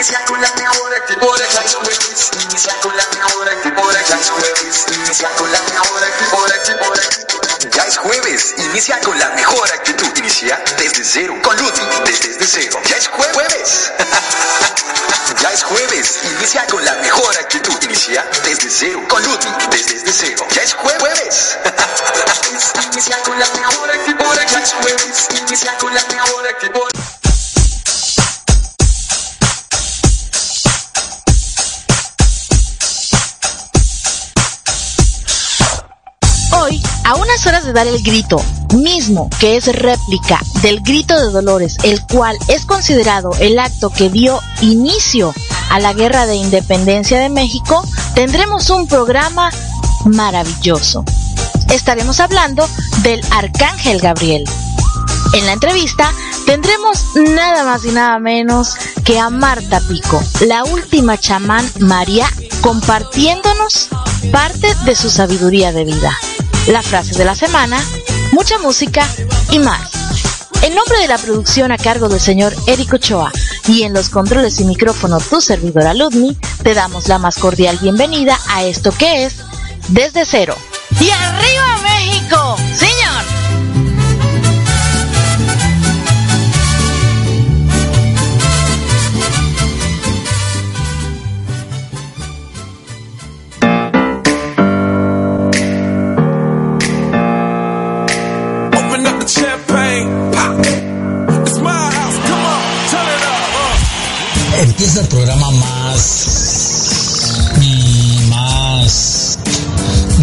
Inicia con. Inicia con la. Inicia Ya es jueves, inicia con la mejor actitud. Inicia desde cero, con Luti, desde, cero. Ya es jueves. ya es jueves, inicia con la mejor actitud. Inicia desde cero, con Luti, desde, cero. Ya es jueves. inicia con la mejor actitud de Clash Waves. Inicia con la mejor actitud. A unas horas de dar el grito, mismo que es réplica del grito de Dolores, el cual es considerado el acto que dio inicio a la guerra de independencia de México, tendremos un programa maravilloso. Estaremos hablando del Arcángel Gabriel. En la entrevista tendremos nada más y nada menos que a Marta Pico, la última chamán María, compartiéndonos parte de su sabiduría de vida. La frase de la semana, mucha música y más. En nombre de la producción a cargo del señor Eric Ochoa y en los controles y micrófono tu servidora Ludmi, te damos la más cordial bienvenida a esto que es Desde Cero. ¡Y arriba México! ¡Señor! Programa más... mm, más...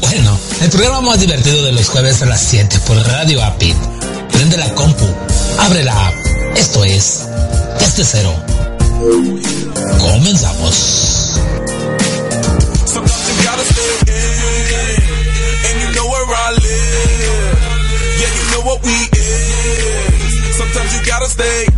Bueno, el programa más divertido de los jueves a las 7 por Radio API. Prende la compu, abre la app. Esto es... Desde cero. Comenzamos. Sometimes you gotta stay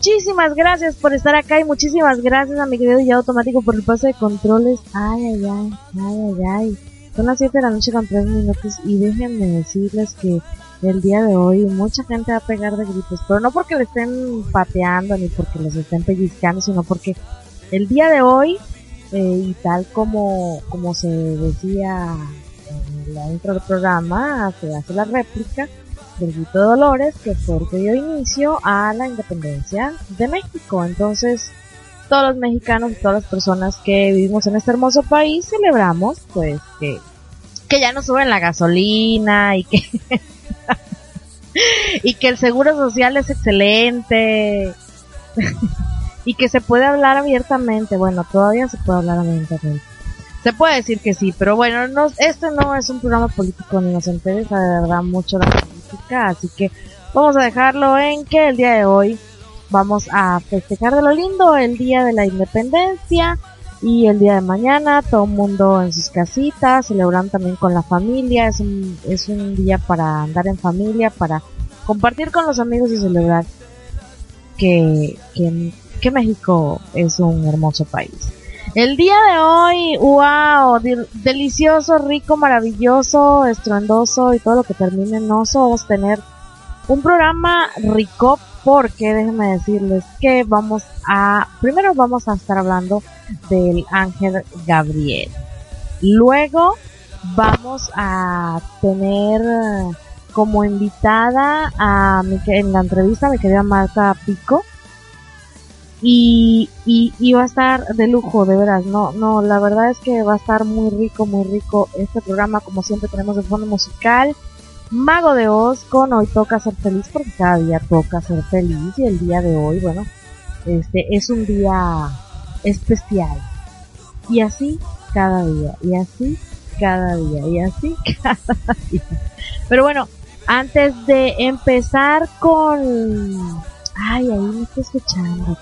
muchísimas gracias por estar acá y muchísimas gracias a mi querido ya automático por el paso de controles. Ay, ay, ay, ay, ay, ay. Son las 7 de la noche con 3 minutos y déjenme decirles que el día de hoy mucha gente va a pegar de gritos, pero no porque le estén pateando ni porque los estén pellizcando, sino porque el día de hoy, eh, y tal como, como se decía en la intro del programa, se hace la réplica de Dolores, que fue el que dio inicio a la independencia de México. Entonces, todos los mexicanos y todas las personas que vivimos en este hermoso país celebramos, pues, que, que ya no suben la gasolina y que, y que el seguro social es excelente y que se puede hablar abiertamente. Bueno, todavía se puede hablar abiertamente. Se puede decir que sí, pero bueno, no, este no es un programa político ni nos interesa de verdad mucho la así que vamos a dejarlo en que el día de hoy vamos a festejar de lo lindo el día de la independencia y el día de mañana todo el mundo en sus casitas, celebrando también con la familia, es un, es un día para andar en familia, para compartir con los amigos y celebrar que, que México es un hermoso país. El día de hoy, wow, delicioso, rico, maravilloso, estruendoso y todo lo que termine en oso. Vamos a tener un programa rico, porque déjenme decirles que vamos a, primero vamos a estar hablando del ángel Gabriel. Luego vamos a tener como invitada a mi, en la entrevista a mi querida Marta Pico y, y, va a estar de lujo, de veras, no, no, la verdad es que va a estar muy rico, muy rico este programa, como siempre tenemos el fondo musical, Mago de Oz con Hoy Toca Ser Feliz, porque cada día toca ser feliz y el día de hoy, bueno, este es un día especial. Y así cada día, y así cada día, y así cada día. Pero bueno, antes de empezar con... Ay, ahí me estoy escuchando.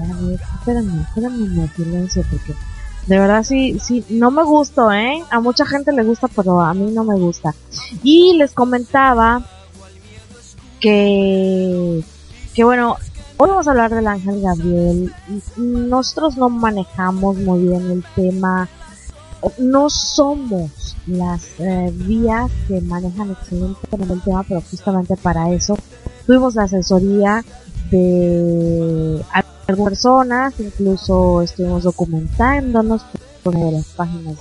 Espérame, espérame, silencio, porque de verdad sí, sí, no me gustó, ¿eh? A mucha gente le gusta, pero a mí no me gusta. Y les comentaba que, que bueno, hoy vamos a hablar del ángel Gabriel. Nosotros no manejamos muy bien el tema, no somos las eh, vías que manejan excelentemente el tema, pero justamente para eso tuvimos la asesoría de algunas personas, incluso estuvimos documentándonos por una de las páginas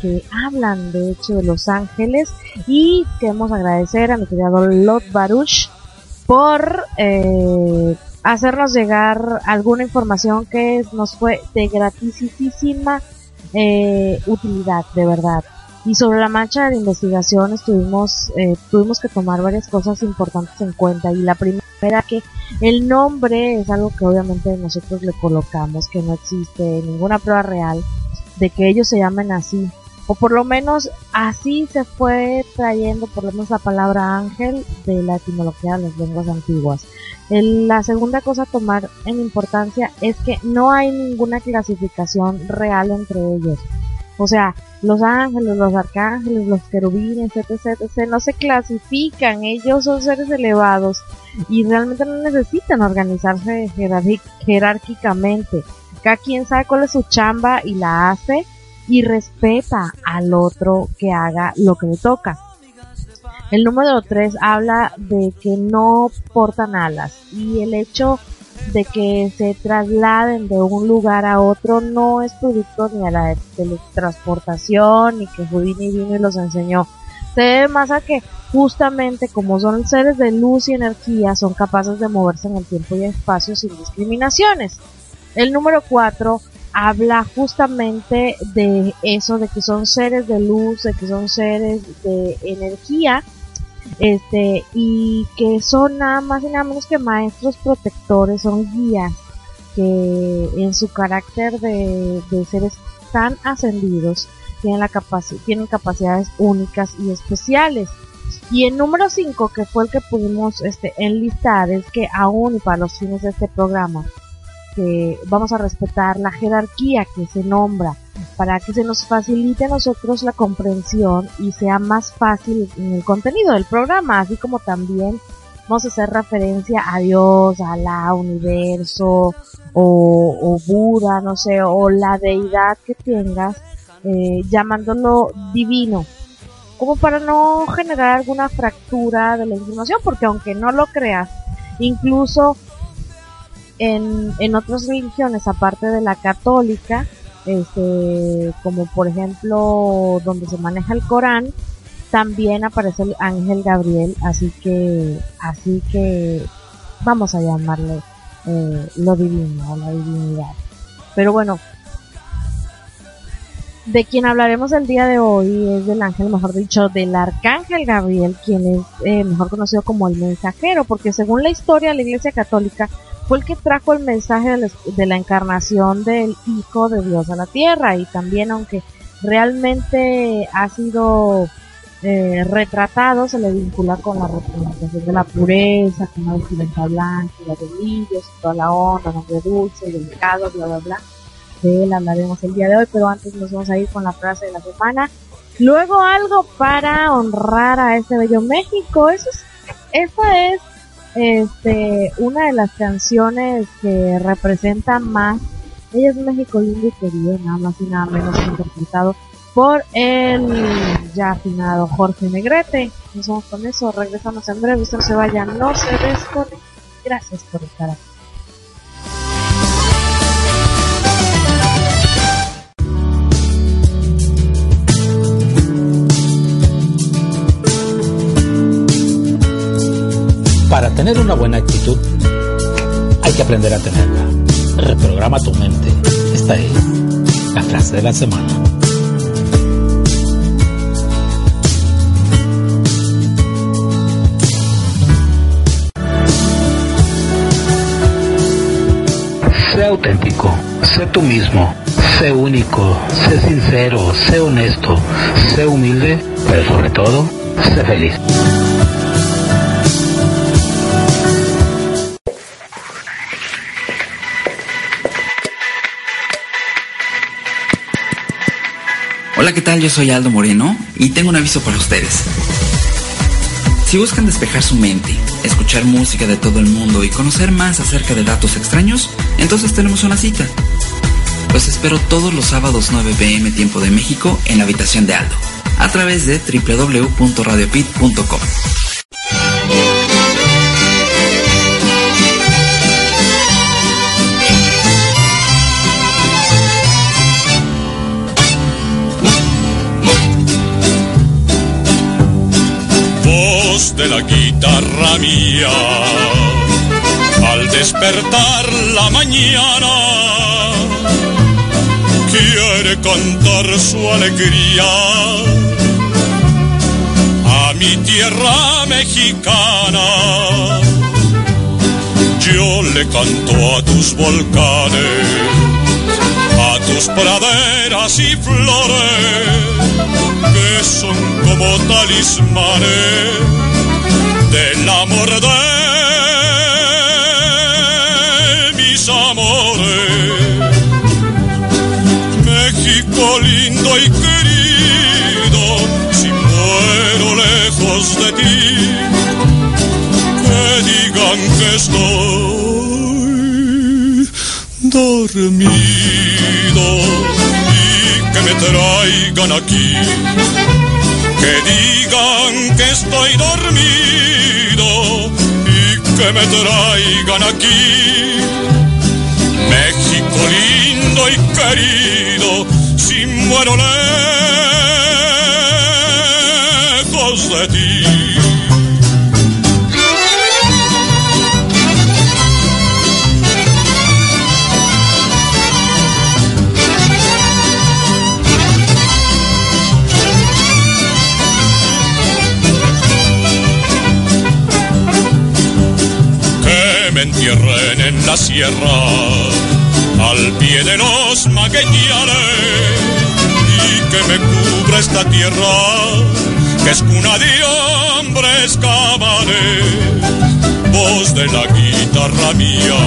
que hablan de hecho de Los Ángeles y queremos agradecer a mi querido Lot Baruch por eh, hacernos llegar alguna información que nos fue de gratisísima eh, utilidad, de verdad. Y sobre la marcha de investigación estuvimos, eh, tuvimos que tomar varias cosas importantes en cuenta. Y la primera era que el nombre es algo que obviamente nosotros le colocamos, que no existe ninguna prueba real de que ellos se llamen así. O por lo menos así se fue trayendo por lo menos la palabra ángel de la etimología de las lenguas antiguas. la segunda cosa a tomar en importancia es que no hay ninguna clasificación real entre ellos. O sea, los ángeles, los arcángeles, los querubines, etc, etc, no se clasifican, ellos son seres elevados y realmente no necesitan organizarse jerárquicamente. Cada quien sabe cuál es su chamba y la hace y respeta al otro que haga lo que le toca. El número 3 habla de que no portan alas y el hecho de que se trasladen de un lugar a otro no es producto ni a la teletransportación ni que Houdini vino y los enseñó. Se debe más a que justamente como son seres de luz y energía son capaces de moverse en el tiempo y espacio sin discriminaciones. El número 4 habla justamente de eso, de que son seres de luz, de que son seres de energía este y que son nada más y nada menos que maestros protectores, son guías que en su carácter de, seres tan ascendidos tienen, la tienen capacidades únicas y especiales. Y el número 5, que fue el que pudimos este, enlistar, es que aún para los fines de este programa, que vamos a respetar la jerarquía que se nombra para que se nos facilite a nosotros la comprensión y sea más fácil el contenido del programa, así como también vamos a hacer referencia a Dios, a la universo o, Buda, no sé, o la deidad que tengas, eh, llamándolo divino, como para no generar alguna fractura de la información, porque aunque no lo creas, incluso en, en otras religiones, aparte de la católica, este, como por ejemplo donde se maneja el Corán, también aparece el ángel Gabriel, así que, así que vamos a llamarle eh, lo divino o la divinidad. Pero bueno, de quien hablaremos el día de hoy es del ángel, mejor dicho, del arcángel Gabriel, quien es eh, mejor conocido como el mensajero, porque según la historia de la Iglesia Católica, fue el que trajo el mensaje de la encarnación del Hijo de Dios a la tierra y también aunque realmente ha sido eh, retratado, se le vincula con la representación de la pureza, con la vestimenta blanca, la de brillos, toda la onda, nombre dulce, delicado, bla, bla, bla. De él hablaremos el día de hoy, pero antes nos vamos a ir con la frase de la semana. Luego algo para honrar a este bello México. Eso es, esa es este, una de las canciones que representa más, ella es México lindo y querido, nada más y nada menos interpretado por el ya afinado Jorge Negrete. Nos vamos con eso, regresamos en breve, usted se vaya, no se desconecte. Gracias por estar aquí. Tener una buena actitud, hay que aprender a tenerla. Reprograma tu mente. Esta es la frase de la semana. Sé auténtico, sé tú mismo, sé único, sé sincero, sé honesto, sé humilde, pero sobre todo, sé feliz. Hola, ¿qué tal? Yo soy Aldo Moreno y tengo un aviso para ustedes. Si buscan despejar su mente, escuchar música de todo el mundo y conocer más acerca de datos extraños, entonces tenemos una cita. Los espero todos los sábados 9 pm tiempo de México en la habitación de Aldo, a través de www.radiopit.com. De la guitarra mía, al despertar la mañana, quiere cantar su alegría a mi tierra mexicana. Yo le canto a tus volcanes, a tus praderas y flores, que son como talismanes del amor de mis amores. México lindo y querido, si muero lejos de ti, que digan que estoy dormido y que me traigan aquí. Que digan que estoy dormido y que me traigan aquí. México lindo y querido, si muero lejos de ti. Al pie de los magueñares, y que me cubra esta tierra, que es cuna de hombres cabaret, voz de la guitarra mía,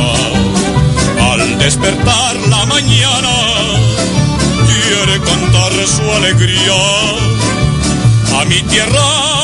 al despertar la mañana, quiere cantar su alegría a mi tierra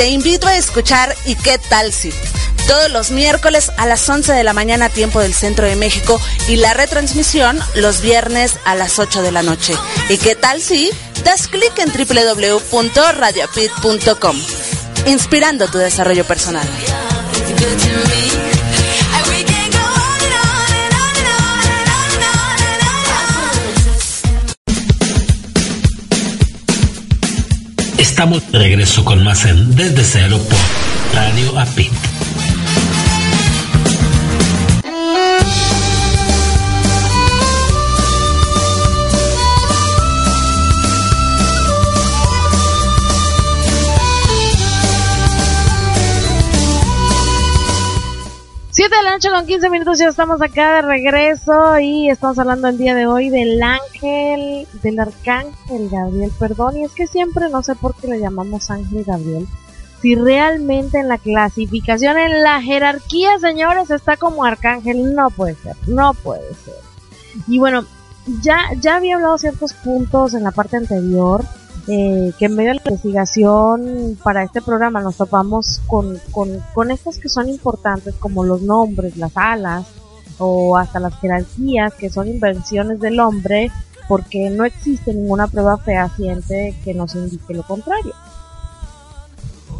te invito a escuchar ¿Y qué tal si? Todos los miércoles a las 11 de la mañana tiempo del centro de México y la retransmisión los viernes a las 8 de la noche. ¿Y qué tal si? Das clic en www.radiopit.com, inspirando tu desarrollo personal. Regreso con más en Desde Cero por Radio Apit. Siete de la noche con 15 minutos, ya estamos acá de regreso y estamos hablando el día de hoy del ángel, del arcángel Gabriel, perdón, y es que siempre no sé por qué le llamamos ángel Gabriel, si realmente en la clasificación, en la jerarquía, señores, está como arcángel, no puede ser, no puede ser. Y bueno, ya, ya había hablado ciertos puntos en la parte anterior, eh, que en medio de la investigación para este programa nos topamos con, con, con estas que son importantes como los nombres, las alas o hasta las jerarquías que son invenciones del hombre porque no existe ninguna prueba fehaciente que nos indique lo contrario.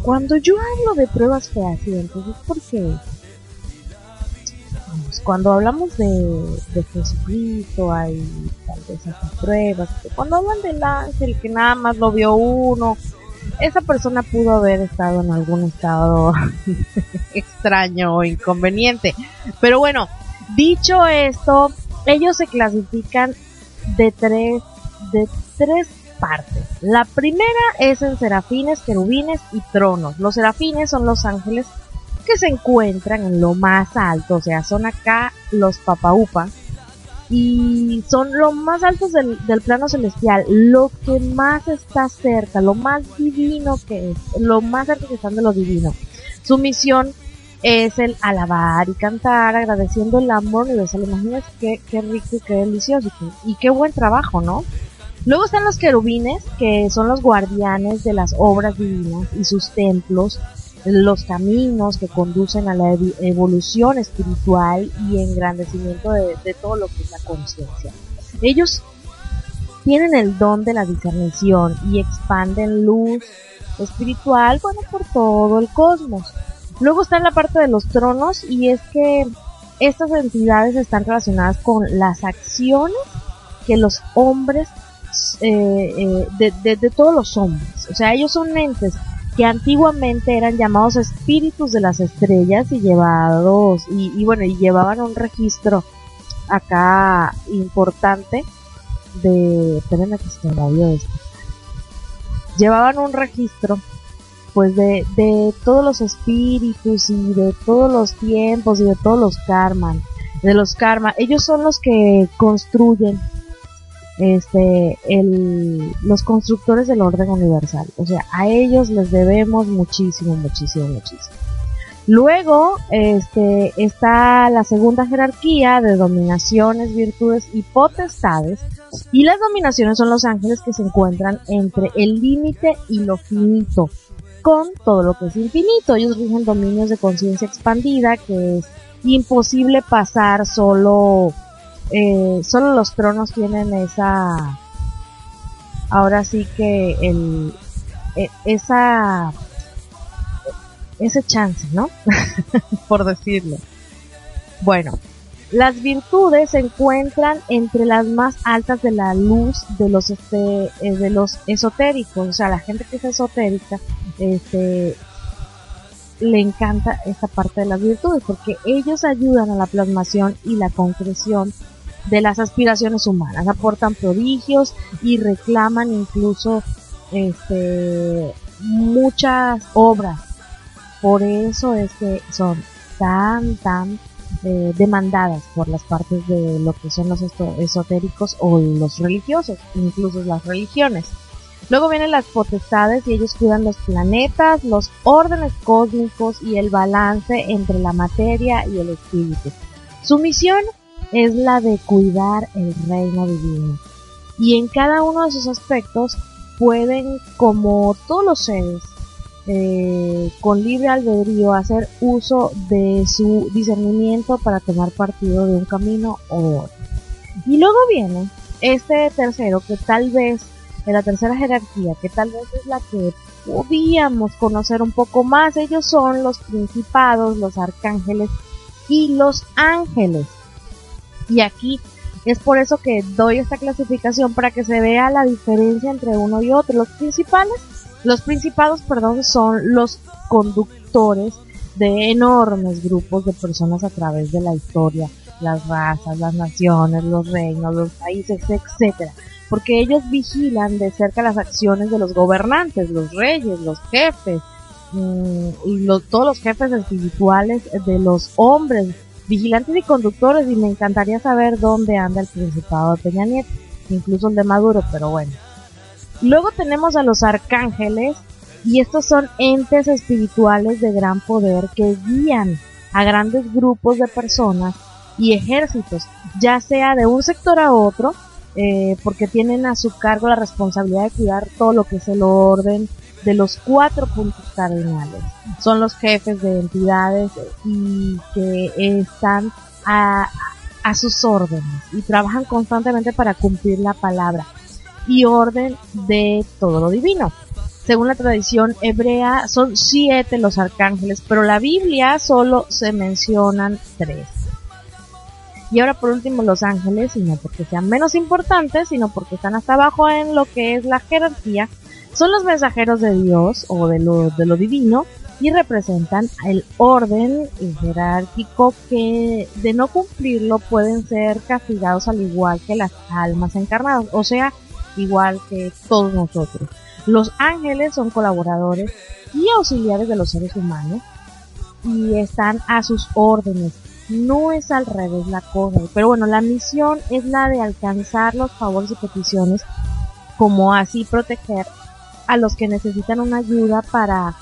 Cuando yo hablo de pruebas fehacientes es porque cuando hablamos de, de Jesucristo hay tal vez esas pruebas. Cuando hablan del ángel que nada más lo vio uno, esa persona pudo haber estado en algún estado extraño o inconveniente. Pero bueno, dicho esto, ellos se clasifican de tres, de tres partes. La primera es en serafines, querubines y tronos. Los serafines son los ángeles que se encuentran en lo más alto, o sea, son acá los papaupa y son lo más altos del, plano celestial, lo que más está cerca, lo más divino que es, lo más cerca que están de lo divino. Su misión es el alabar y cantar agradeciendo el amor universal. Imagínense qué, qué rico y qué delicioso y qué buen trabajo, ¿no? Luego están los querubines, que son los guardianes de las obras divinas y sus templos, los caminos que conducen a la evolución espiritual y engrandecimiento de, todo lo que es la conciencia. Ellos tienen el don de la discernición y expanden luz espiritual, bueno, por todo el cosmos. Luego está la parte de los tronos y es que estas entidades están relacionadas con las acciones que los hombres, eh, eh, de, de todos los hombres, o sea, ellos son entes antiguamente eran llamados espíritus de las estrellas y llevados, y, bueno, y llevaban un registro acá importante de, espérenme que se me esto, llevaban un registro pues de, de todos los espíritus y de todos los tiempos y de todos los karmas, de los karma, ellos son los que construyen este, el, los constructores del orden universal. O sea, a ellos les debemos muchísimo, muchísimo, muchísimo. Luego, este, está la segunda jerarquía de dominaciones, virtudes y potestades. Y las dominaciones son los ángeles que se encuentran entre el límite y lo finito, con todo lo que es infinito. Ellos rigen dominios de conciencia expandida que es imposible pasar solo eh, solo los tronos tienen esa, ahora sí que el, e, esa, ese chance, ¿no? Por decirlo. Bueno, las virtudes se encuentran entre las más altas de la luz de los este, eh, de los esotéricos, o sea, la gente que es esotérica, este, le encanta esta parte de las virtudes porque ellos ayudan a la plasmación y la concreción de las aspiraciones humanas, aportan prodigios y reclaman incluso este, muchas obras. Por eso es que son tan, tan eh, demandadas por las partes de lo que son los esotéricos o los religiosos, incluso las religiones. Luego vienen las potestades y ellos cuidan los planetas, los órdenes cósmicos y el balance entre la materia y el espíritu. Su misión es la de cuidar el reino divino. Y en cada uno de sus aspectos pueden, como todos los seres, eh, con libre albedrío hacer uso de su discernimiento para tomar partido de un camino o de otro. Y luego viene este tercero que tal vez, de la tercera jerarquía, que tal vez es la que podíamos conocer un poco más, ellos son los principados, los arcángeles y los ángeles. Y aquí es por eso que doy esta clasificación para que se vea la diferencia entre uno y otro. Los principales Los principados, perdón, son los conductores de enormes grupos de personas a través de la historia, las razas, las naciones, los reinos, los países, etcétera, porque ellos vigilan de cerca las acciones de los gobernantes, los reyes, los jefes, mm, y todos los jefes espirituales de los hombres, vigilantes y conductores, y me encantaría saber dónde anda el Principado de Peña Nieto, incluso el de Maduro, pero bueno. Luego tenemos a los arcángeles, y estos son entes espirituales de gran poder que guían a grandes grupos de personas y ejércitos, ya sea de un sector a otro, eh, porque tienen a su cargo la responsabilidad de cuidar todo lo que es el orden de los cuatro puntos cardinales. Son los jefes de entidades y que están a, a sus órdenes y trabajan constantemente para cumplir la palabra y orden de todo lo divino. Según la tradición hebrea, son siete los arcángeles, pero la Biblia solo se mencionan tres. Y ahora por último los ángeles, y no porque sean menos importantes, sino porque están hasta abajo en lo que es la jerarquía, son los mensajeros de Dios o de lo, de lo divino y representan el orden jerárquico que de no cumplirlo pueden ser castigados al igual que las almas encarnadas, o sea, igual que todos nosotros. Los ángeles son colaboradores y auxiliares de los seres humanos y están a sus órdenes no es al revés la cosa. Pero bueno, la misión es la de alcanzar los favores y peticiones, como así proteger a los que necesitan una ayuda para,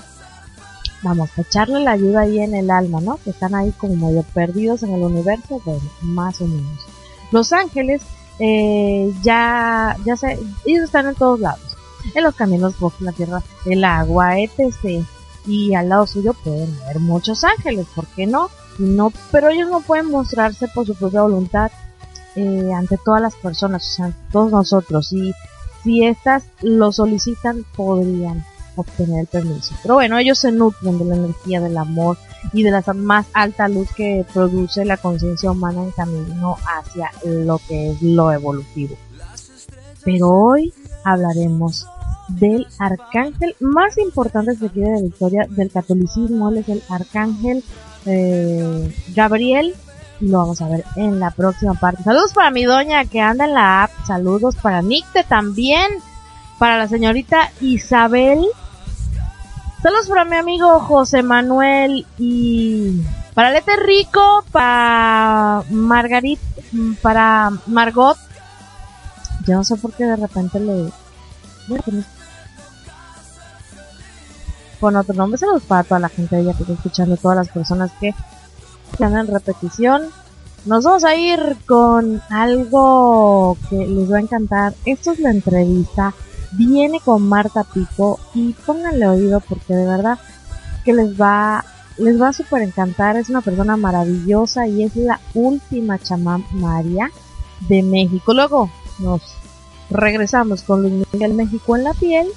vamos, echarle la ayuda ahí en el alma, ¿no? Que están ahí como medio perdidos en el universo, bueno, más o menos. Los ángeles, eh, ya, ya sé, ellos están en todos lados. En los caminos, bosques, la tierra, el agua, etc. Y al lado suyo pueden haber muchos ángeles, ¿por qué no? no, pero ellos no pueden mostrarse por su propia voluntad eh, ante todas las personas, o sea, todos nosotros. Y si estas lo solicitan, podrían obtener el permiso. Pero bueno, ellos se nutren de la energía del amor y de la más alta luz que produce la conciencia humana en camino hacia lo que es lo evolutivo. Pero hoy hablaremos del arcángel más importante de de la historia del catolicismo. Él es el arcángel eh, Gabriel lo vamos a ver en la próxima parte. Saludos para mi doña que anda en la app. Saludos para Nicte también. Para la señorita Isabel. Saludos para mi amigo José Manuel y para Lete Rico, para Margarit, para Margot. Yo no sé por qué de repente le con otro nombre. Saludos para toda la gente de ella que está escuchando, todas las personas que en repetición. Nos vamos a ir con algo que les va a encantar. Esto es la entrevista. Viene con Marta Pico y pónganle oído porque de verdad que les va les va a super encantar. Es una persona maravillosa y es la última chamán María de México. Luego nos regresamos con Luis Miguel México en la piel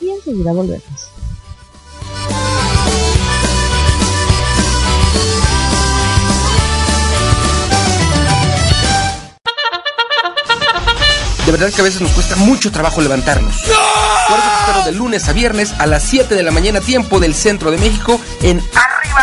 y enseguida volvemos. Verdad que a veces nos cuesta mucho trabajo levantarnos. Por eso te espero de lunes a viernes a las 7 de la mañana tiempo del centro de México en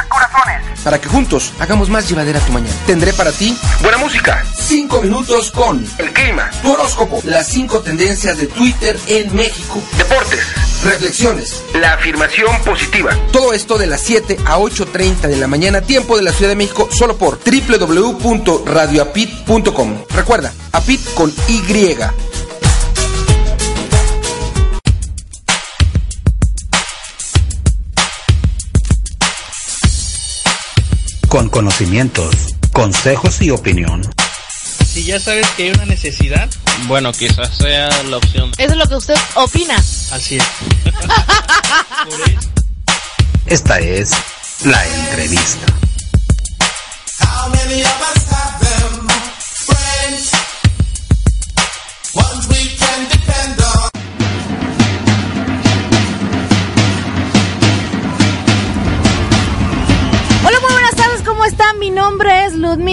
Corazones. Para que juntos hagamos más llevadera tu mañana. Tendré para ti buena música. 5 minutos con el clima, tu horóscopo, las 5 tendencias de Twitter en México, deportes, reflexiones, la afirmación positiva. Todo esto de las 7 a 8.30 de la mañana tiempo de la Ciudad de México solo por www.radioapit.com. Recuerda, Apit con Y. Con conocimientos, consejos y opinión. Si ya sabes que hay una necesidad, bueno, quizás sea la opción. Eso es lo que usted opina. Así es. Esta es la entrevista.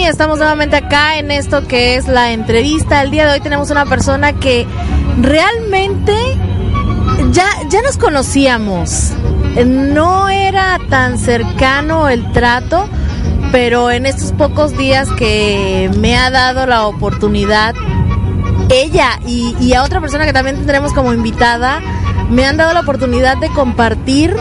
Estamos nuevamente acá en esto que es la entrevista. El día de hoy tenemos una persona que realmente ya, ya nos conocíamos. No era tan cercano el trato, pero en estos pocos días que me ha dado la oportunidad, ella y, y a otra persona que también tendremos como invitada, me han dado la oportunidad de compartir,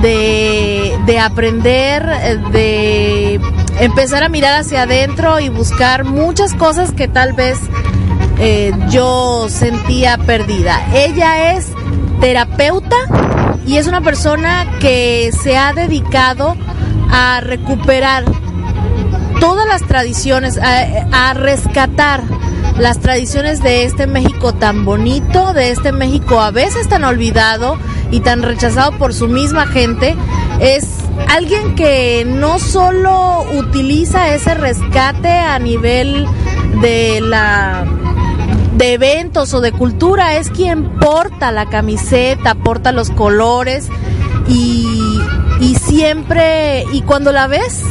de, de aprender, de empezar a mirar hacia adentro y buscar muchas cosas que tal vez eh, yo sentía perdida. Ella es terapeuta y es una persona que se ha dedicado a recuperar todas las tradiciones, a, a rescatar las tradiciones de este México tan bonito, de este México a veces tan olvidado y tan rechazado por su misma gente, es alguien que no solo utiliza ese rescate a nivel de la de eventos o de cultura, es quien porta la camiseta, porta los colores y, siempre, y cuando la ves,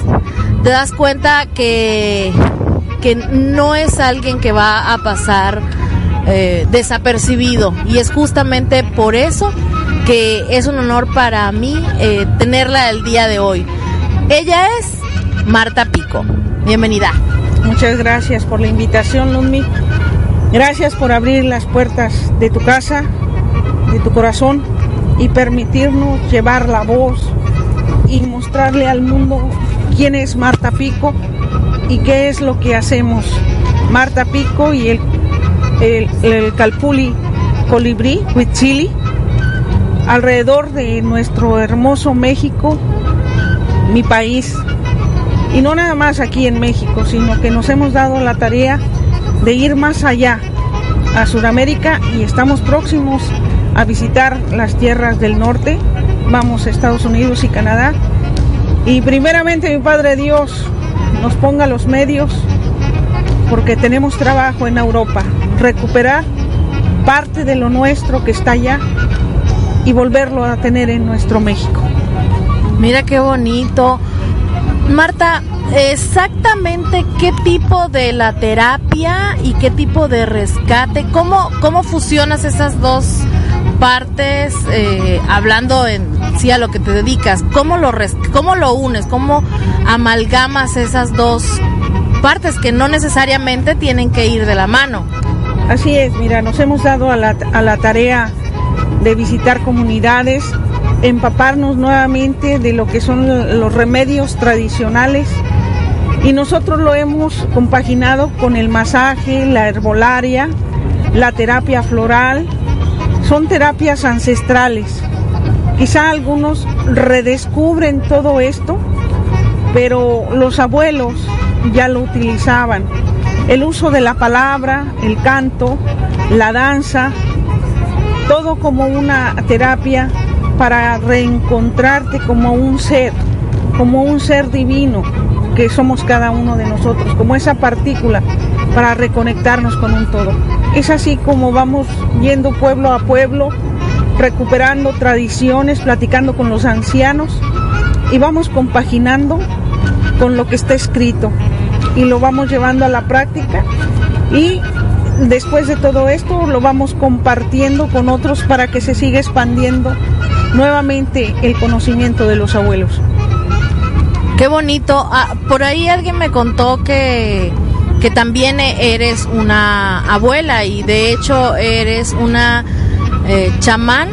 te das cuenta que, que no es alguien que va a pasar eh, desapercibido. Y es justamente por eso que es un honor para mí eh, tenerla el día de hoy. Ella es Marta Pico. Bienvenida. Muchas gracias por la invitación, Lumi. Gracias por abrir las puertas de tu casa, de tu corazón y permitirnos llevar la voz y mostrarle al mundo quién es Marta Pico y qué es lo que hacemos. Marta Pico y el, el, el Calpuli Colibrí, Huitzili, alrededor de nuestro hermoso México, mi país. Y no nada más aquí en México, sino que nos hemos dado la tarea de ir más allá, a Sudamérica, y estamos próximos a visitar las tierras del norte. Vamos a Estados Unidos y Canadá. Y primeramente, mi Padre Dios, nos ponga los medios, porque tenemos trabajo en Europa, recuperar parte de lo nuestro que está allá y volverlo a tener en nuestro México. Mira qué bonito. Marta, exactamente qué tipo de la terapia y qué tipo de rescate, cómo, cómo fusionas esas dos partes, eh, hablando en sí a lo que te dedicas, cómo lo, res, cómo lo unes, cómo amalgamas esas dos partes que no necesariamente tienen que ir de la mano. Así es, mira, nos hemos dado a la, a la tarea de visitar comunidades, empaparnos nuevamente de lo que son los remedios tradicionales y nosotros lo hemos compaginado con el masaje, la herbolaria, la terapia floral, son terapias ancestrales. Quizá algunos redescubren todo esto, pero los abuelos ya lo utilizaban. El uso de la palabra, el canto, la danza, todo como una terapia para reencontrarte como un ser, como un ser divino que somos cada uno de nosotros, como esa partícula para reconectarnos con un todo. Es así como vamos yendo pueblo a pueblo, recuperando tradiciones, platicando con los ancianos y vamos compaginando con lo que está escrito y lo vamos llevando a la práctica y después de todo esto lo vamos compartiendo con otros para que se siga expandiendo nuevamente el conocimiento de los abuelos. Qué bonito. Ah, por ahí alguien me contó que, que también eres una abuela y de hecho eres una eh, chamán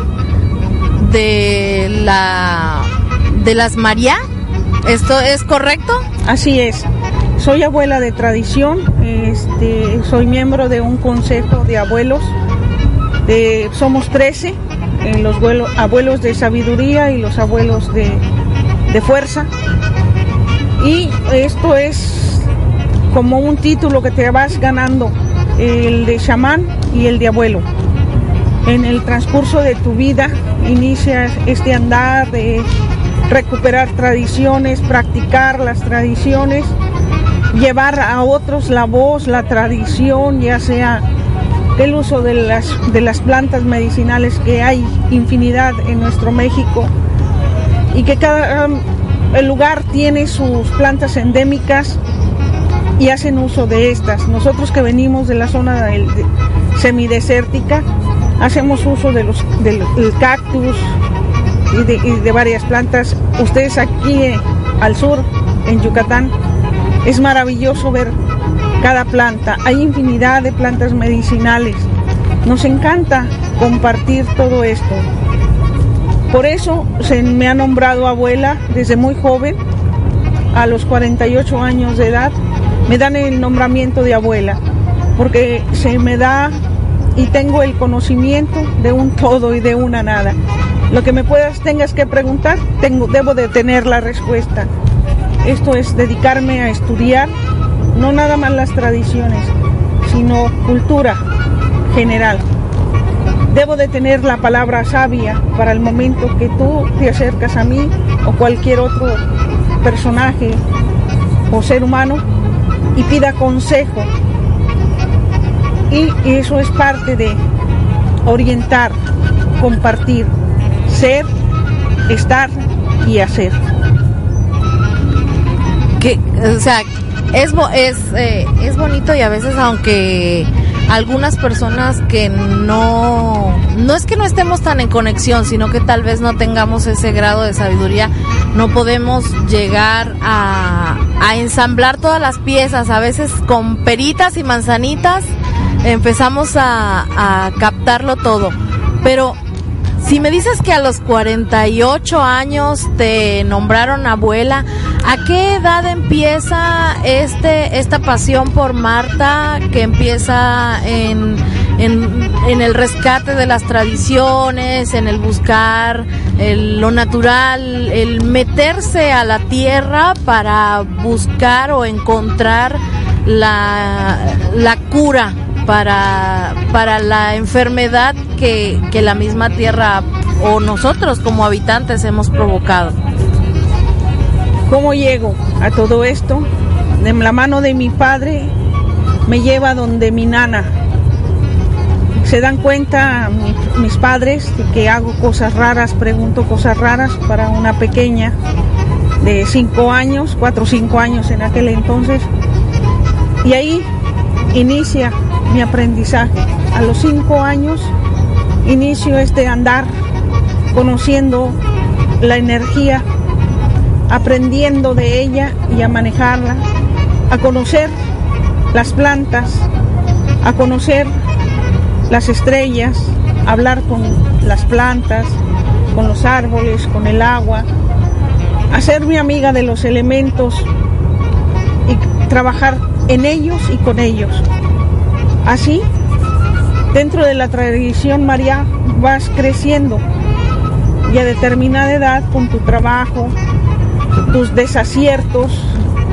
de la de las María. ¿Esto es correcto? Así es. Soy abuela de tradición, este, soy miembro de un consejo de abuelos. Somos 13, eh, los abuelos, abuelos de sabiduría y los abuelos de, de fuerza. Y esto es como un título que te vas ganando, el de chamán y el de abuelo. En el transcurso de tu vida inicias este andar de recuperar tradiciones, practicar las tradiciones llevar a otros la voz, la tradición, ya sea el uso de las, de las plantas medicinales que hay infinidad en nuestro México y que cada um, el lugar tiene sus plantas endémicas y hacen uso de estas. Nosotros que venimos de la zona del, de, semidesértica, hacemos uso de los, del, cactus y de, y de, varias plantas. Ustedes aquí eh, al sur, en Yucatán, es maravilloso ver cada planta. Hay infinidad de plantas medicinales. Nos encanta compartir todo esto. Por eso se me ha nombrado abuela desde muy joven, a los 48 años de edad, me dan el nombramiento de abuela, porque se me da y tengo el conocimiento de un todo y de una nada. Lo que me puedas tengas que preguntar, tengo, debo de tener la respuesta. Esto es dedicarme a estudiar no nada más las tradiciones, sino cultura general. Debo de tener la palabra sabia para el momento que tú te acercas a mí o cualquier otro personaje o ser humano y pida consejo. Y eso es parte de orientar, compartir, ser, estar y hacer. O sea, es, es, eh, es bonito y a veces aunque algunas personas que no, no es que no estemos tan en conexión, sino que tal vez no tengamos ese grado de sabiduría, no podemos llegar a, a ensamblar todas las piezas, a veces con peritas y manzanitas empezamos a, a captarlo todo. Pero si me dices que a los 48 años te nombraron abuela, ¿a qué edad empieza este esta pasión por Marta que empieza en, en, el rescate de las tradiciones, en el buscar lo natural, el meterse a la tierra para buscar o encontrar la, la cura para, para la enfermedad que, que la misma tierra o nosotros como habitantes hemos provocado. ¿Cómo llego a todo esto? De la mano de mi padre me lleva donde mi nana. Se dan cuenta mis padres que hago cosas raras, pregunto cosas raras para una pequeña de cinco años, cuatro o cinco años en aquel entonces. Y ahí inicia mi aprendizaje. A los cinco años inicio este andar conociendo la energía, aprendiendo de ella y a manejarla, a conocer las plantas, a conocer las estrellas, hablar con las plantas, con los árboles, con el agua, a mi amiga de los elementos y trabajar en ellos y con ellos. Así, dentro de la tradición María vas creciendo y a determinada edad con tu trabajo, tus desaciertos,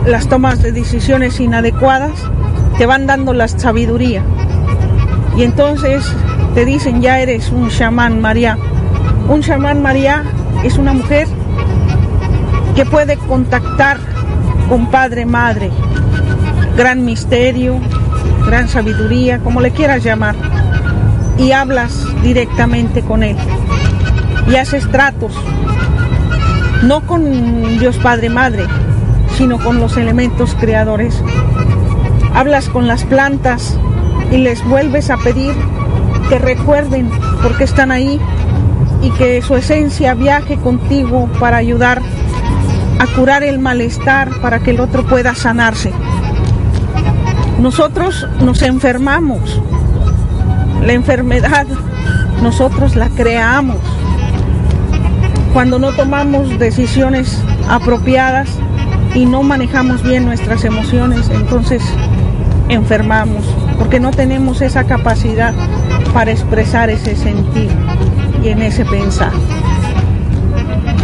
las tomas de decisiones inadecuadas, te van dando la sabiduría. Y entonces te dicen, ya eres un chamán María. Un chamán María es una mujer que puede contactar con Padre, Madre. Gran misterio, gran sabiduría, como le quieras llamar, y hablas directamente con Él. Y haces tratos, no con Dios Padre Madre, sino con los elementos creadores. Hablas con las plantas y les vuelves a pedir que recuerden por qué están ahí y que su esencia viaje contigo para ayudar a curar el malestar para que el otro pueda sanarse. Nosotros nos enfermamos. La enfermedad nosotros la creamos. Cuando no tomamos decisiones apropiadas y no manejamos bien nuestras emociones, entonces enfermamos, porque no tenemos esa capacidad para expresar ese sentir y en ese pensar.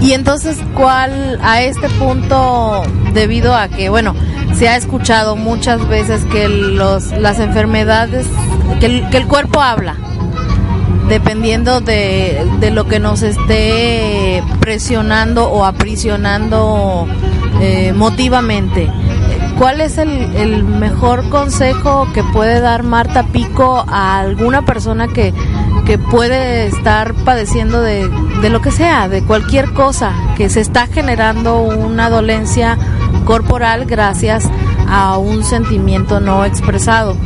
Y entonces, ¿cuál a este punto, debido a que, bueno, se ha escuchado muchas veces que los, las enfermedades, que el, cuerpo habla, dependiendo de, de, lo que nos esté presionando o aprisionando eh, motivamente. ¿Cuál es el, el, mejor consejo que puede dar Marta Pico a alguna persona que, que puede estar padeciendo de, de lo que sea, de cualquier cosa, que se está generando una dolencia corporal gracias a un sentimiento no expresado.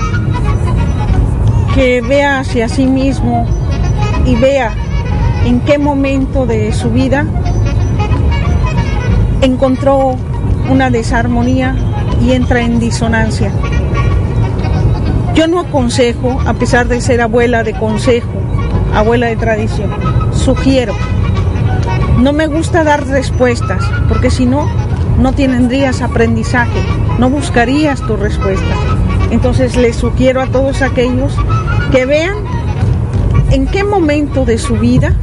Que vea hacia sí mismo y vea en qué momento de su vida encontró una desarmonía y entra en disonancia. Yo no aconsejo, a pesar de ser abuela de consejo, abuela de tradición, sugiero. No me gusta dar respuestas, porque si no, no tendrías aprendizaje, no buscarías tu respuesta. Entonces les sugiero a todos aquellos que vean en qué momento de su vida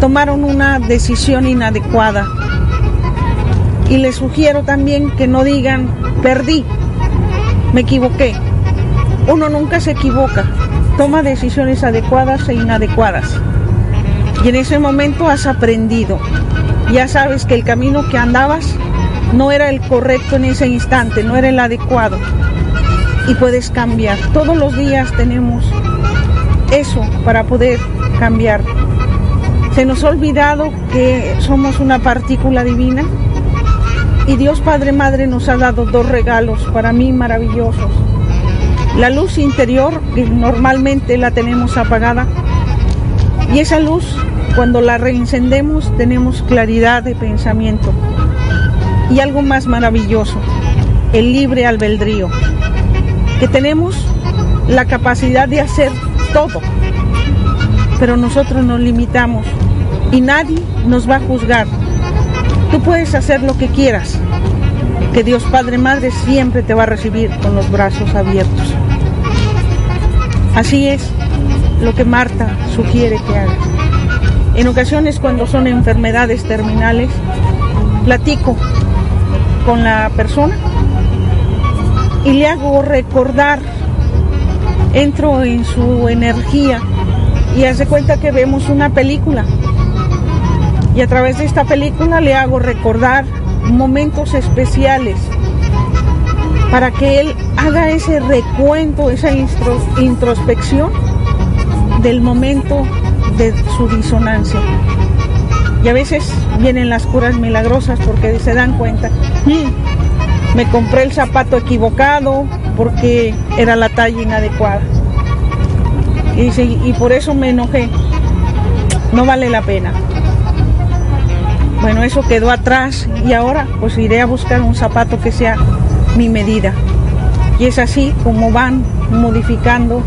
tomaron una decisión inadecuada. Y les sugiero también que no digan, perdí, me equivoqué. Uno nunca se equivoca, toma decisiones adecuadas e inadecuadas. Y en ese momento has aprendido. Ya sabes que el camino que andabas no era el correcto en ese instante, no era el adecuado. Y puedes cambiar. Todos los días tenemos eso para poder cambiar. Se nos ha olvidado que somos una partícula divina y Dios Padre Madre nos ha dado dos regalos para mí maravillosos. La luz interior, que normalmente la tenemos apagada, y esa luz, cuando la reencendemos, tenemos claridad de pensamiento. Y algo más maravilloso, el libre albedrío, que tenemos la capacidad de hacer todo, pero nosotros nos limitamos y nadie nos va a juzgar. Tú puedes hacer lo que quieras, que Dios Padre Madre siempre te va a recibir con los brazos abiertos. Así es lo que Marta sugiere que haga. En ocasiones cuando son enfermedades terminales, platico con la persona y le hago recordar, entro en su energía y hace cuenta que vemos una película. Y a través de esta película le hago recordar momentos especiales para que él haga ese recuento, esa introspección del momento de su disonancia. Y a veces vienen las curas milagrosas porque se dan cuenta, mm, me compré el zapato equivocado porque era la talla inadecuada. Y, y por eso me enojé. No vale la pena. Bueno, eso quedó atrás y ahora pues iré a buscar un zapato que sea mi medida. Y es así como van modificando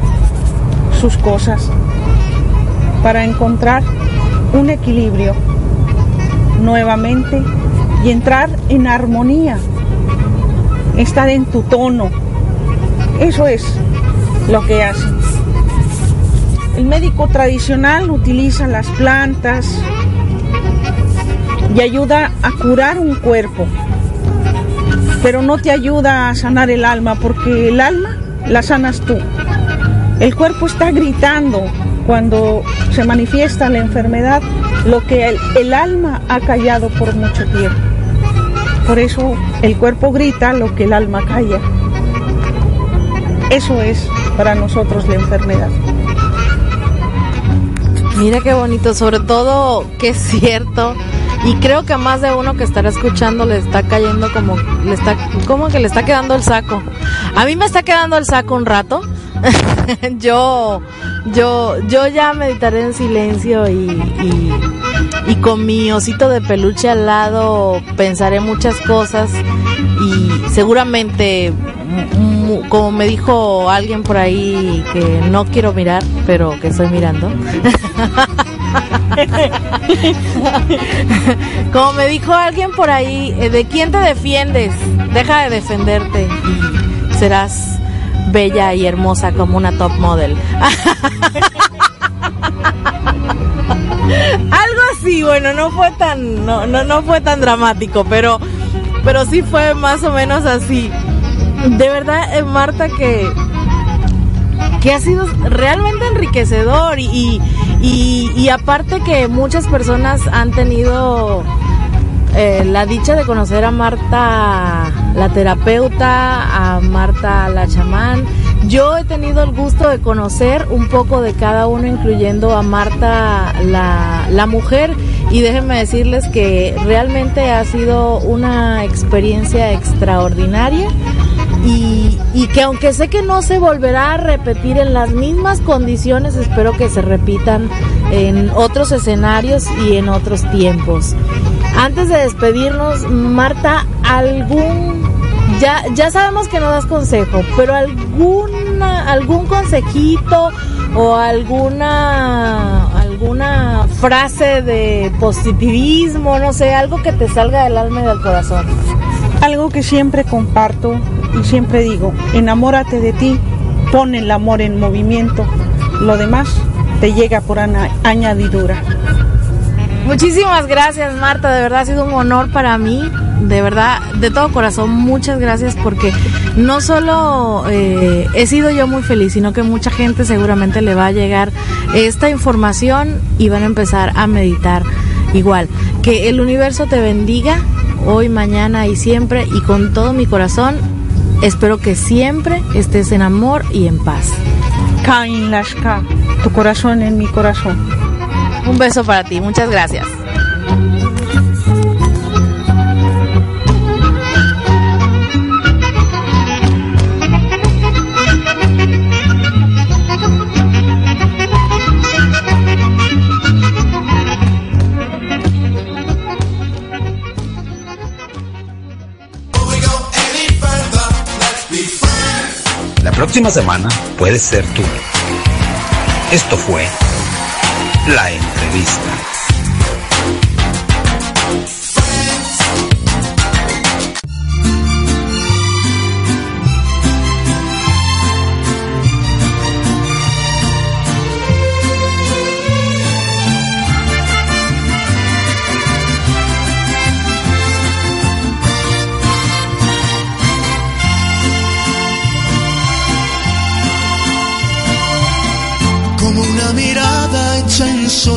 sus cosas para encontrar un equilibrio nuevamente y entrar en armonía, estar en tu tono. Eso es lo que hacen. El médico tradicional utiliza las plantas, y ayuda a curar un cuerpo, pero no te ayuda a sanar el alma porque el alma la sanas tú. El cuerpo está gritando cuando se manifiesta la enfermedad lo que el, alma ha callado por mucho tiempo. Por eso el cuerpo grita lo que el alma calla. Eso es para nosotros la enfermedad. Mira qué bonito, sobre todo que es cierto y creo que más de uno que estará escuchando le está cayendo como le está como que le está quedando el saco. A mí me está quedando el saco un rato. yo yo yo ya meditaré en silencio y, y, con mi osito de peluche al lado pensaré muchas cosas y seguramente como me dijo alguien por ahí que no quiero mirar, pero que estoy mirando. Como me dijo alguien por ahí, eh, ¿de quién te defiendes? Deja de defenderte y serás bella y hermosa como una top model. Algo así, bueno, no fue tan no, no, no fue tan dramático, pero pero sí fue más o menos así. De verdad, eh, Marta que que ha sido realmente enriquecedor y, y, aparte que muchas personas han tenido eh, la dicha de conocer a Marta la terapeuta, a Marta la chamán. Yo he tenido el gusto de conocer un poco de cada uno, incluyendo a Marta la, mujer. Y déjenme decirles que realmente ha sido una experiencia extraordinaria. Y que aunque sé que no se volverá a repetir en las mismas condiciones, espero que se repitan en otros escenarios y en otros tiempos. Antes de despedirnos, Marta, algún ya, ya sabemos que no das consejo, pero alguna, algún consejito o alguna, alguna frase de positivismo, no sé, algo que te salga del alma y del corazón. Algo que siempre comparto y siempre digo, enamórate de ti, pon el amor en movimiento, lo demás te llega por añadidura. Muchísimas gracias Marta, de verdad ha sido un honor para mí, de verdad, de todo corazón, muchas gracias porque no solo eh, he sido yo muy feliz, sino que mucha gente seguramente le va a llegar esta información y van a empezar a meditar igual. Que el universo te bendiga hoy, mañana y siempre y con todo mi corazón. Espero que siempre estés en amor y en paz. Kain Lashka, tu corazón en mi corazón. Un beso para ti, muchas gracias. La próxima semana puede ser tú. Esto fue la entrevista.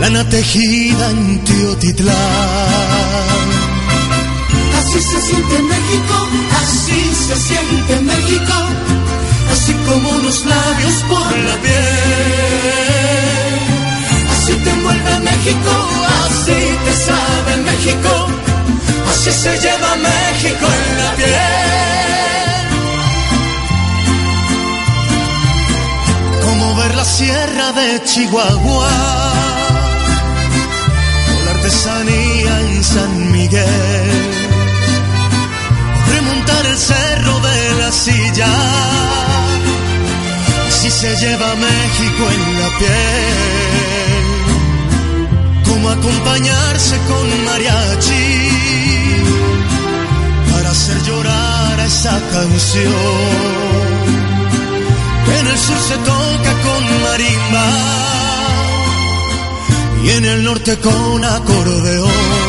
lana tejida en Teotitlán. Así se siente México, así se siente México, así como unos labios por la piel. Así te envuelve México, así te sabe México, así se lleva México en la piel. la sierra de Chihuahua San Miguel, remontar el cerro de la silla, si se lleva México en la piel, como acompañarse con mariachi. Para hacer llorar a esa canción. En el sur se toca con marimba. Y en el norte con acordeón.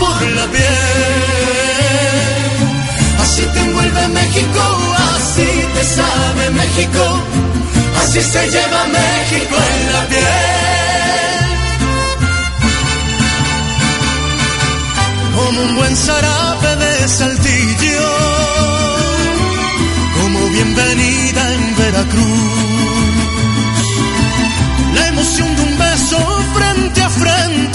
Por la piel. Así te envuelve México, así te sabe México, así se lleva México en la piel. como un buen zarape de saltillo, como bienvenida en Veracruz. La emoción de un beso frente a frente,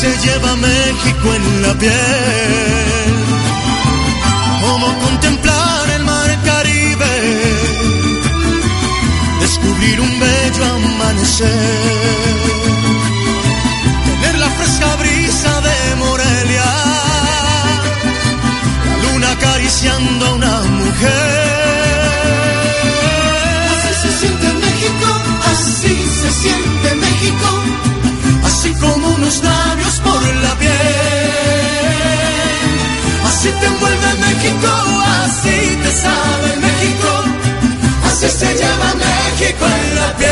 se lleva México en la piel. Como contemplar el mar Caribe, descubrir un bello amanecer. Fresca brisa de Morelia, la luna acariciando una México, así te sabe México, así se llama México en la piel.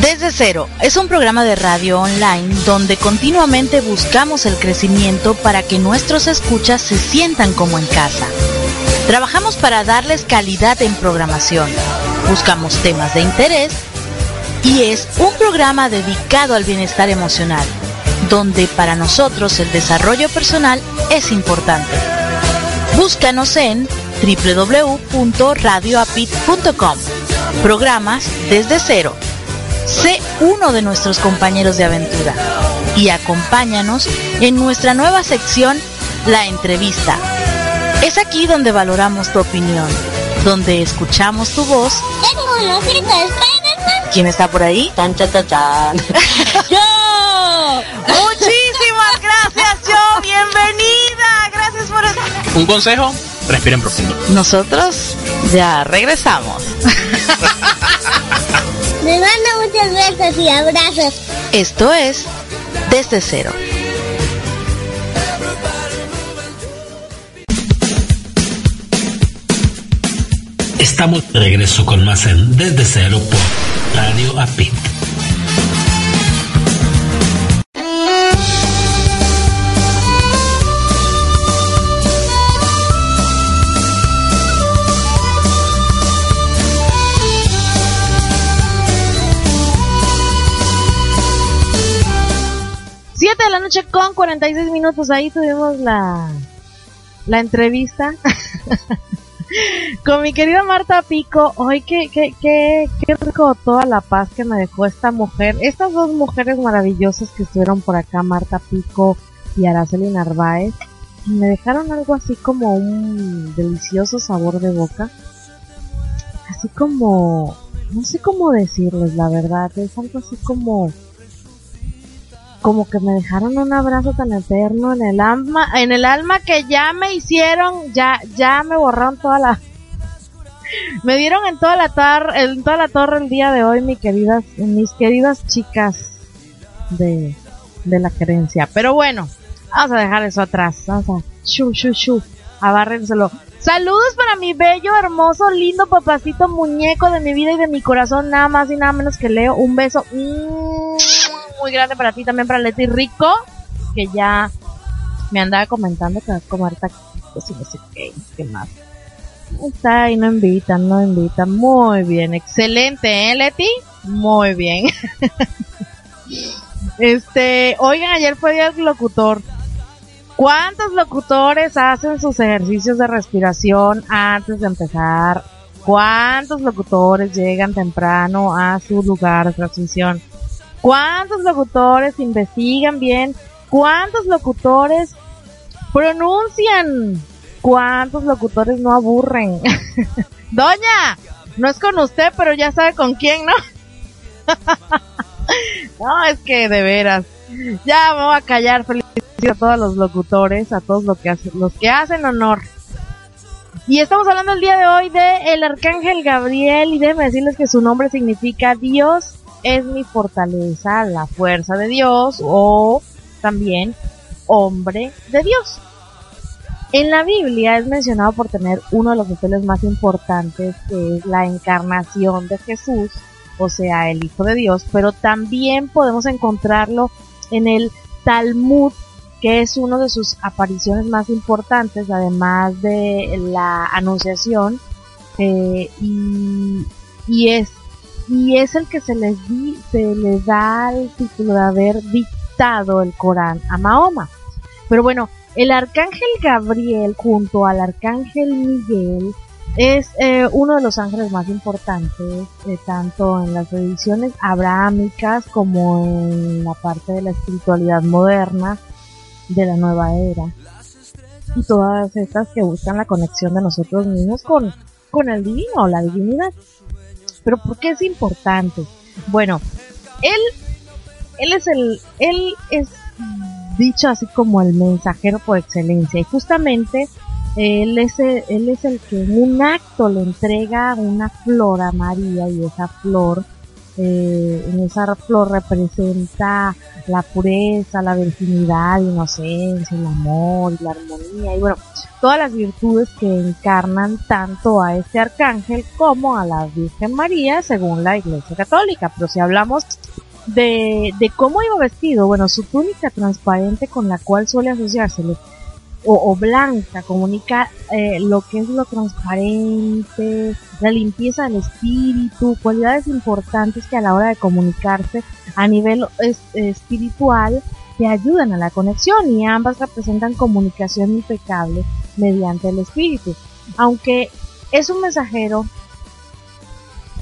Desde Cero es un programa de radio online donde continuamente buscamos el crecimiento para que nuestros escuchas se sientan como en casa. Trabajamos para darles calidad en programación, buscamos temas de interés y es un programa dedicado al bienestar emocional, donde para nosotros el desarrollo personal es importante. Búscanos en www.radioapit.com. Programas desde cero Sé uno de nuestros compañeros de aventura y acompáñanos en nuestra nueva sección, La Entrevista. Es aquí donde valoramos tu opinión, donde escuchamos tu voz. Tengo ¿Quién está por ahí? Tan, ¡Yo! Muchísimas gracias, yo. Bienvenida. Gracias por... Un consejo, respiren profundo. Nosotros ya regresamos. Me manda muchas besos y abrazos. Esto es Desde Cero. Estamos de regreso con más en Desde Cero por Radio Apit. de la noche con 46 minutos. Ahí tuvimos la, la entrevista con mi querida Marta Pico. Hoy qué, qué, qué, qué rico toda la paz que me dejó esta mujer. Estas dos mujeres maravillosas que estuvieron por acá, Marta Pico y Araceli Narváez. Me dejaron algo así como un delicioso sabor de boca. Así como, no sé cómo decirles la verdad. Es algo así como como que me dejaron un abrazo tan eterno en el alma, en el alma que ya me hicieron, ya, ya me borraron toda la, me dieron en toda la torre, en toda la torre el día de hoy, mis queridas, mis queridas chicas de, de la creencia. Pero bueno, vamos a dejar eso atrás, vamos a, shu, shu, shu, abárrenselo. Saludos para mi bello, hermoso, lindo papacito muñeco de mi vida y de mi corazón, nada más y nada menos que Leo. Un beso. Mm muy grande para ti, también para Leti Rico, que ya me andaba comentando que va a comer y no sé qué, qué más. Está ahí, no invitan, no invitan. Muy bien, excelente, ¿eh, Leti? Muy bien. este, oigan, ayer fue día del locutor. ¿Cuántos locutores hacen sus ejercicios de respiración antes de empezar? ¿Cuántos locutores llegan temprano a su lugar de transmisión? ¿Cuántos locutores investigan bien? ¿Cuántos locutores pronuncian? ¿Cuántos locutores no aburren? Doña, no es con usted, pero ya sabe con quién, ¿no? no, es que de veras. Ya me voy a callar. Felicito a todos los locutores, a todos los que hacen, los que hacen honor. Y estamos hablando el día de hoy de el arcángel Gabriel y déjenme decirles que su nombre significa Dios es mi fortaleza, la fuerza de Dios o también hombre de Dios. En la Biblia es mencionado por tener uno de los papeles más importantes que es la encarnación de Jesús, o sea, el Hijo de Dios, pero también podemos encontrarlo en el Talmud, que es uno de sus apariciones más importantes, además de la Anunciación, eh, y es y es el que se les, di, se les da el título de haber dictado el Corán a Mahoma. Pero bueno, el arcángel Gabriel junto al arcángel Miguel es eh, uno de los ángeles más importantes, eh, tanto en las tradiciones abrahámicas como en la parte de la espiritualidad moderna de la nueva era. Y todas estas que buscan la conexión de nosotros mismos con, con el divino, la divinidad. Pero ¿por qué es importante? Bueno, él, él es el, él es dicho así como el mensajero por excelencia y justamente él es, el, él es el que en un acto le entrega una flor a María y esa flor, eh, en esa flor representa la pureza, la virginidad, la inocencia, el amor la armonía y bueno, todas las virtudes que encarnan tanto a este arcángel como a la Virgen María según la Iglesia Católica. Pero si hablamos de, de cómo iba vestido. Bueno, su túnica transparente con la cual suele asociársele o, blanca comunica eh, lo que es lo transparente, la limpieza del espíritu, cualidades importantes que a la hora de comunicarse a nivel es- espiritual te ayudan a la conexión y ambas representan comunicación impecable mediante el espíritu. Aunque es un mensajero,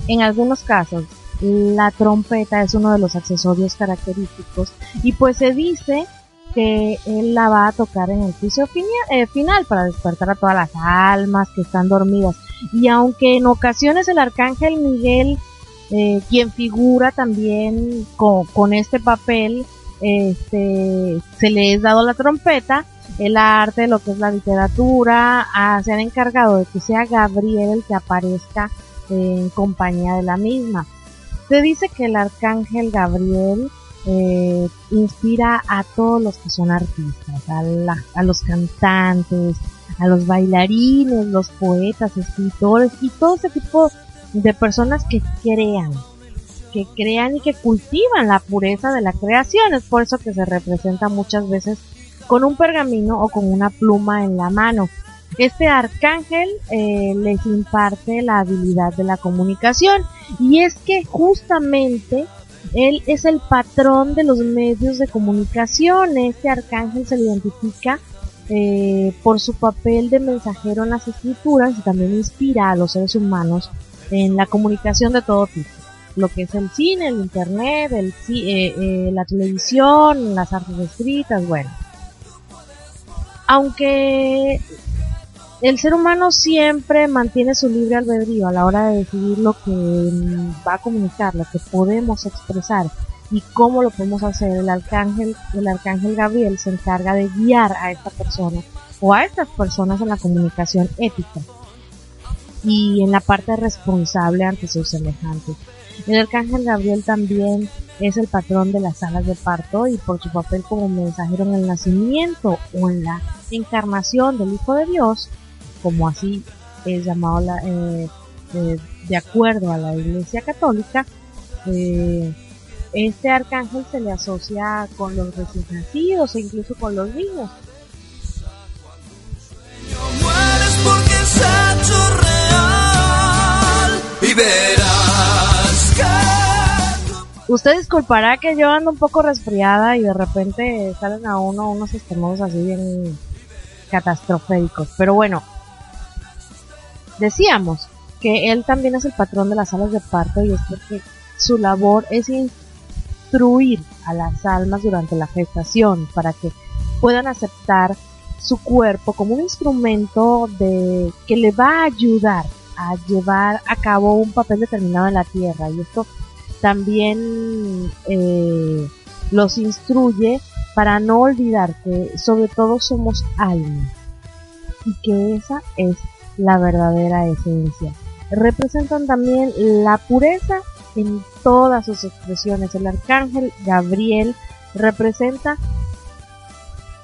en algunos casos la trompeta es uno de los accesorios característicos y pues se dice que él la va a tocar en el juicio eh, final para despertar a todas las almas que están dormidas. Y aunque en ocasiones el arcángel Miguel, eh, quien figura también con, con este papel, este, se le es dado la trompeta, el arte, lo que es la literatura, ah, se han encargado de que sea Gabriel el que aparezca eh, en compañía de la misma. Se dice que el arcángel Gabriel eh, inspira a todos los que son artistas, a, la- a los cantantes, a los bailarines, los poetas, escritores y todo ese tipo de personas que crean, que crean y que cultivan la pureza de la creación. Es por eso que se representa muchas veces con un pergamino o con una pluma en la mano. Este arcángel eh, les imparte la habilidad de la comunicación y es que justamente él es el patrón de los medios de comunicación. Este arcángel se le identifica eh, por su papel de mensajero en las escrituras y también inspira a los seres humanos en la comunicación de todo tipo. Lo que es el cine, el internet, el, eh, eh, la televisión, las artes escritas, bueno. Aunque el ser humano siempre mantiene su libre albedrío a la hora de decidir lo que mm, va a comunicar, lo que podemos expresar y cómo lo podemos hacer. El arcángel, el arcángel Gabriel se encarga de guiar a esta persona o a estas personas en la comunicación ética y en la parte responsable ante sus semejantes. El arcángel Gabriel también es el patrón de las salas de parto y por su papel como mensajero en el nacimiento o en la encarnación del Hijo de Dios, como así es llamado la, eh, eh, de acuerdo a la Iglesia Católica, eh, este arcángel se le asocia con los recién nacidos e incluso con los niños. Usted disculpará que yo ando un poco resfriada y de repente salen a uno unos estornudos así bien catastroféricos. Pero bueno, decíamos que él también es el patrón de las salas de parto y es porque su labor es instruir a las almas durante la gestación para que puedan aceptar su cuerpo como un instrumento de que le va a ayudar a llevar a cabo un papel determinado en la tierra. Y esto también eh, los instruye para no olvidar que sobre todo somos almas y que esa es la verdadera esencia. Representan también la pureza en todas sus expresiones. El arcángel Gabriel representa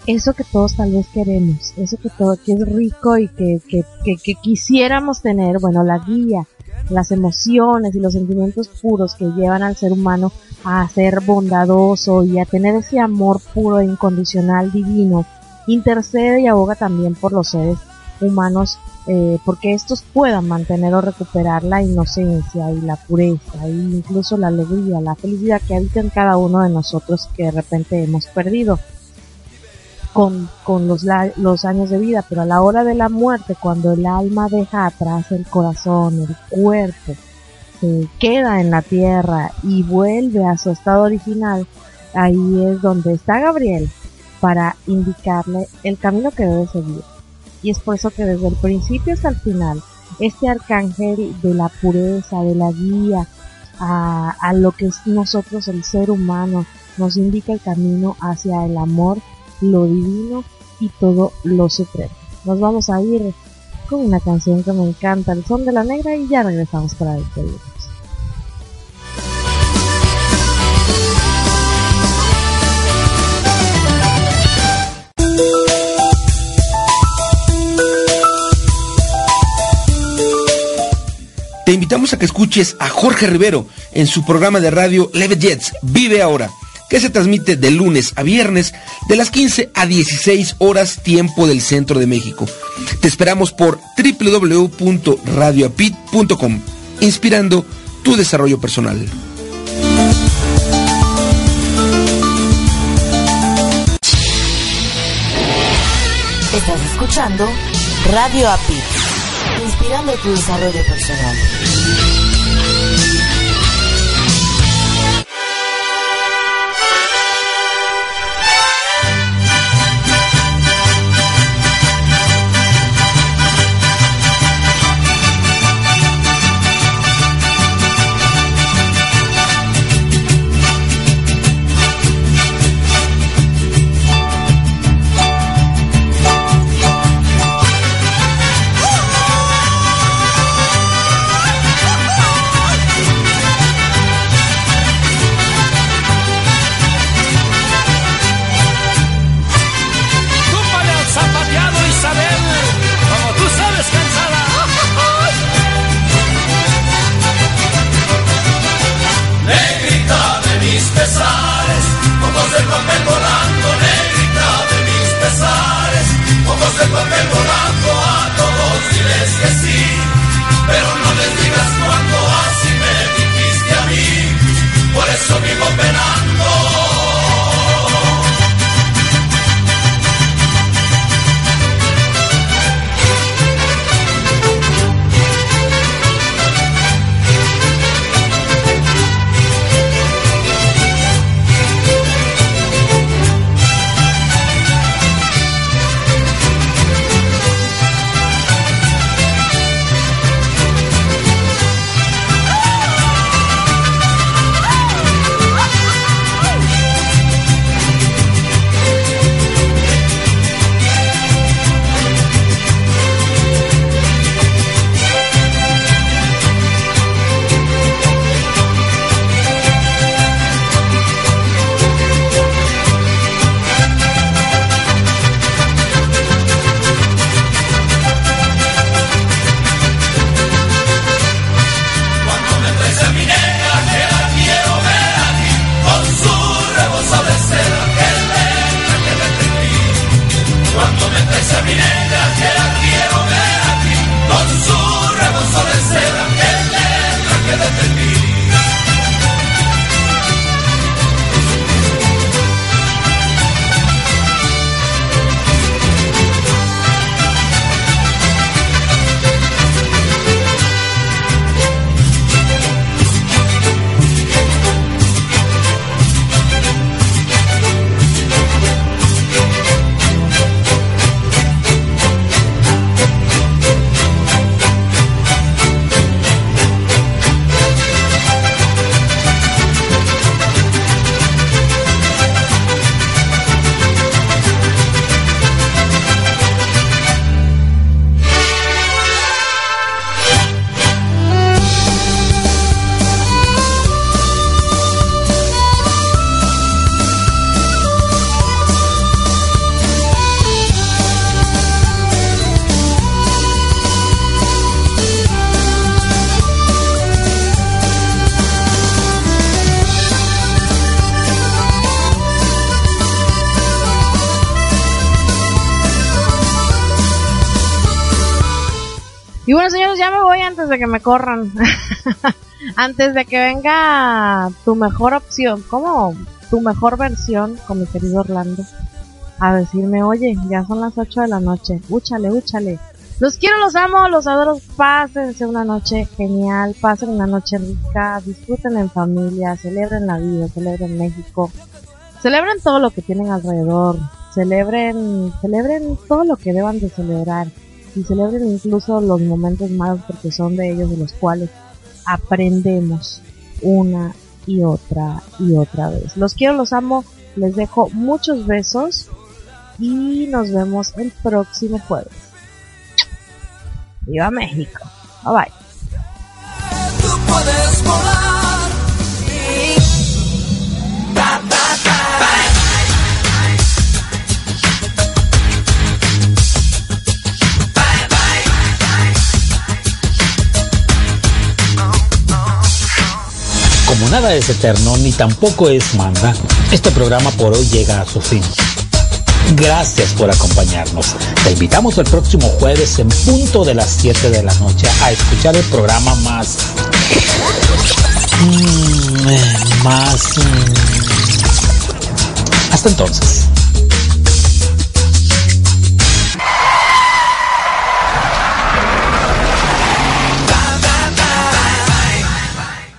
eso que todos tal vez queremos, eso que todo que es rico y que, que, que, que quisiéramos tener, bueno, la guía, las emociones y los sentimientos puros que llevan al ser humano a ser bondadoso y a tener ese amor puro e incondicional divino, intercede y aboga también por los seres humanos eh, porque estos puedan mantener o recuperar la inocencia y la pureza e incluso la alegría, la felicidad que habita en cada uno de nosotros que de repente hemos perdido con, con los, los años de vida, pero a la hora de la muerte, cuando el alma deja atrás el corazón, el cuerpo, se queda en la tierra y vuelve a su estado original, ahí es donde está Gabriel para indicarle el camino que debe seguir. Y es por eso que desde el principio hasta el final, este arcángel de la pureza, de la guía, a, lo que es nosotros el ser humano, nos indica el camino hacia el amor, lo divino y todo lo supremo. Nos vamos a ir con una canción que me encanta, El Son de la Negra, y ya regresamos para despedirnos. Te invitamos a que escuches a Jorge Rivero en su programa de radio Leve Jets, Vive Ahora, que se transmite de lunes a viernes de las 15 a 16 horas tiempo del centro de México. Te esperamos por www.radioapit.com, inspirando tu desarrollo personal. Estás escuchando Radio API, inspirando tu desarrollo personal. Que sí, pero no les digas cuando así me dijiste a mí, por eso vivo penando. Y bueno, señores, ya me voy antes de que me corran. antes de que venga tu mejor opción, ¿cómo? Tu mejor versión con mi querido Orlando. A decirme, oye, ya son las 8 de la noche. Úchale, úchale. Los quiero, los amo, los adoro. Pásense una noche genial, pasen una noche rica, disfruten en familia, celebren la vida, celebren México, celebren todo lo que tienen alrededor, celebren, celebren todo lo que deban de celebrar y celebren incluso los momentos malos porque son de ellos de los cuales aprendemos una y otra y otra vez. Los quiero, los amo, les dejo muchos besos y nos vemos el próximo jueves. ¡Viva México! Bye bye. Nada es eterno ni tampoco es manda, este programa por hoy llega a su fin. Gracias por acompañarnos. Te invitamos el próximo jueves en punto de las 7 de la noche a escuchar el programa más... Mm, eh, más... Mm. Hasta entonces.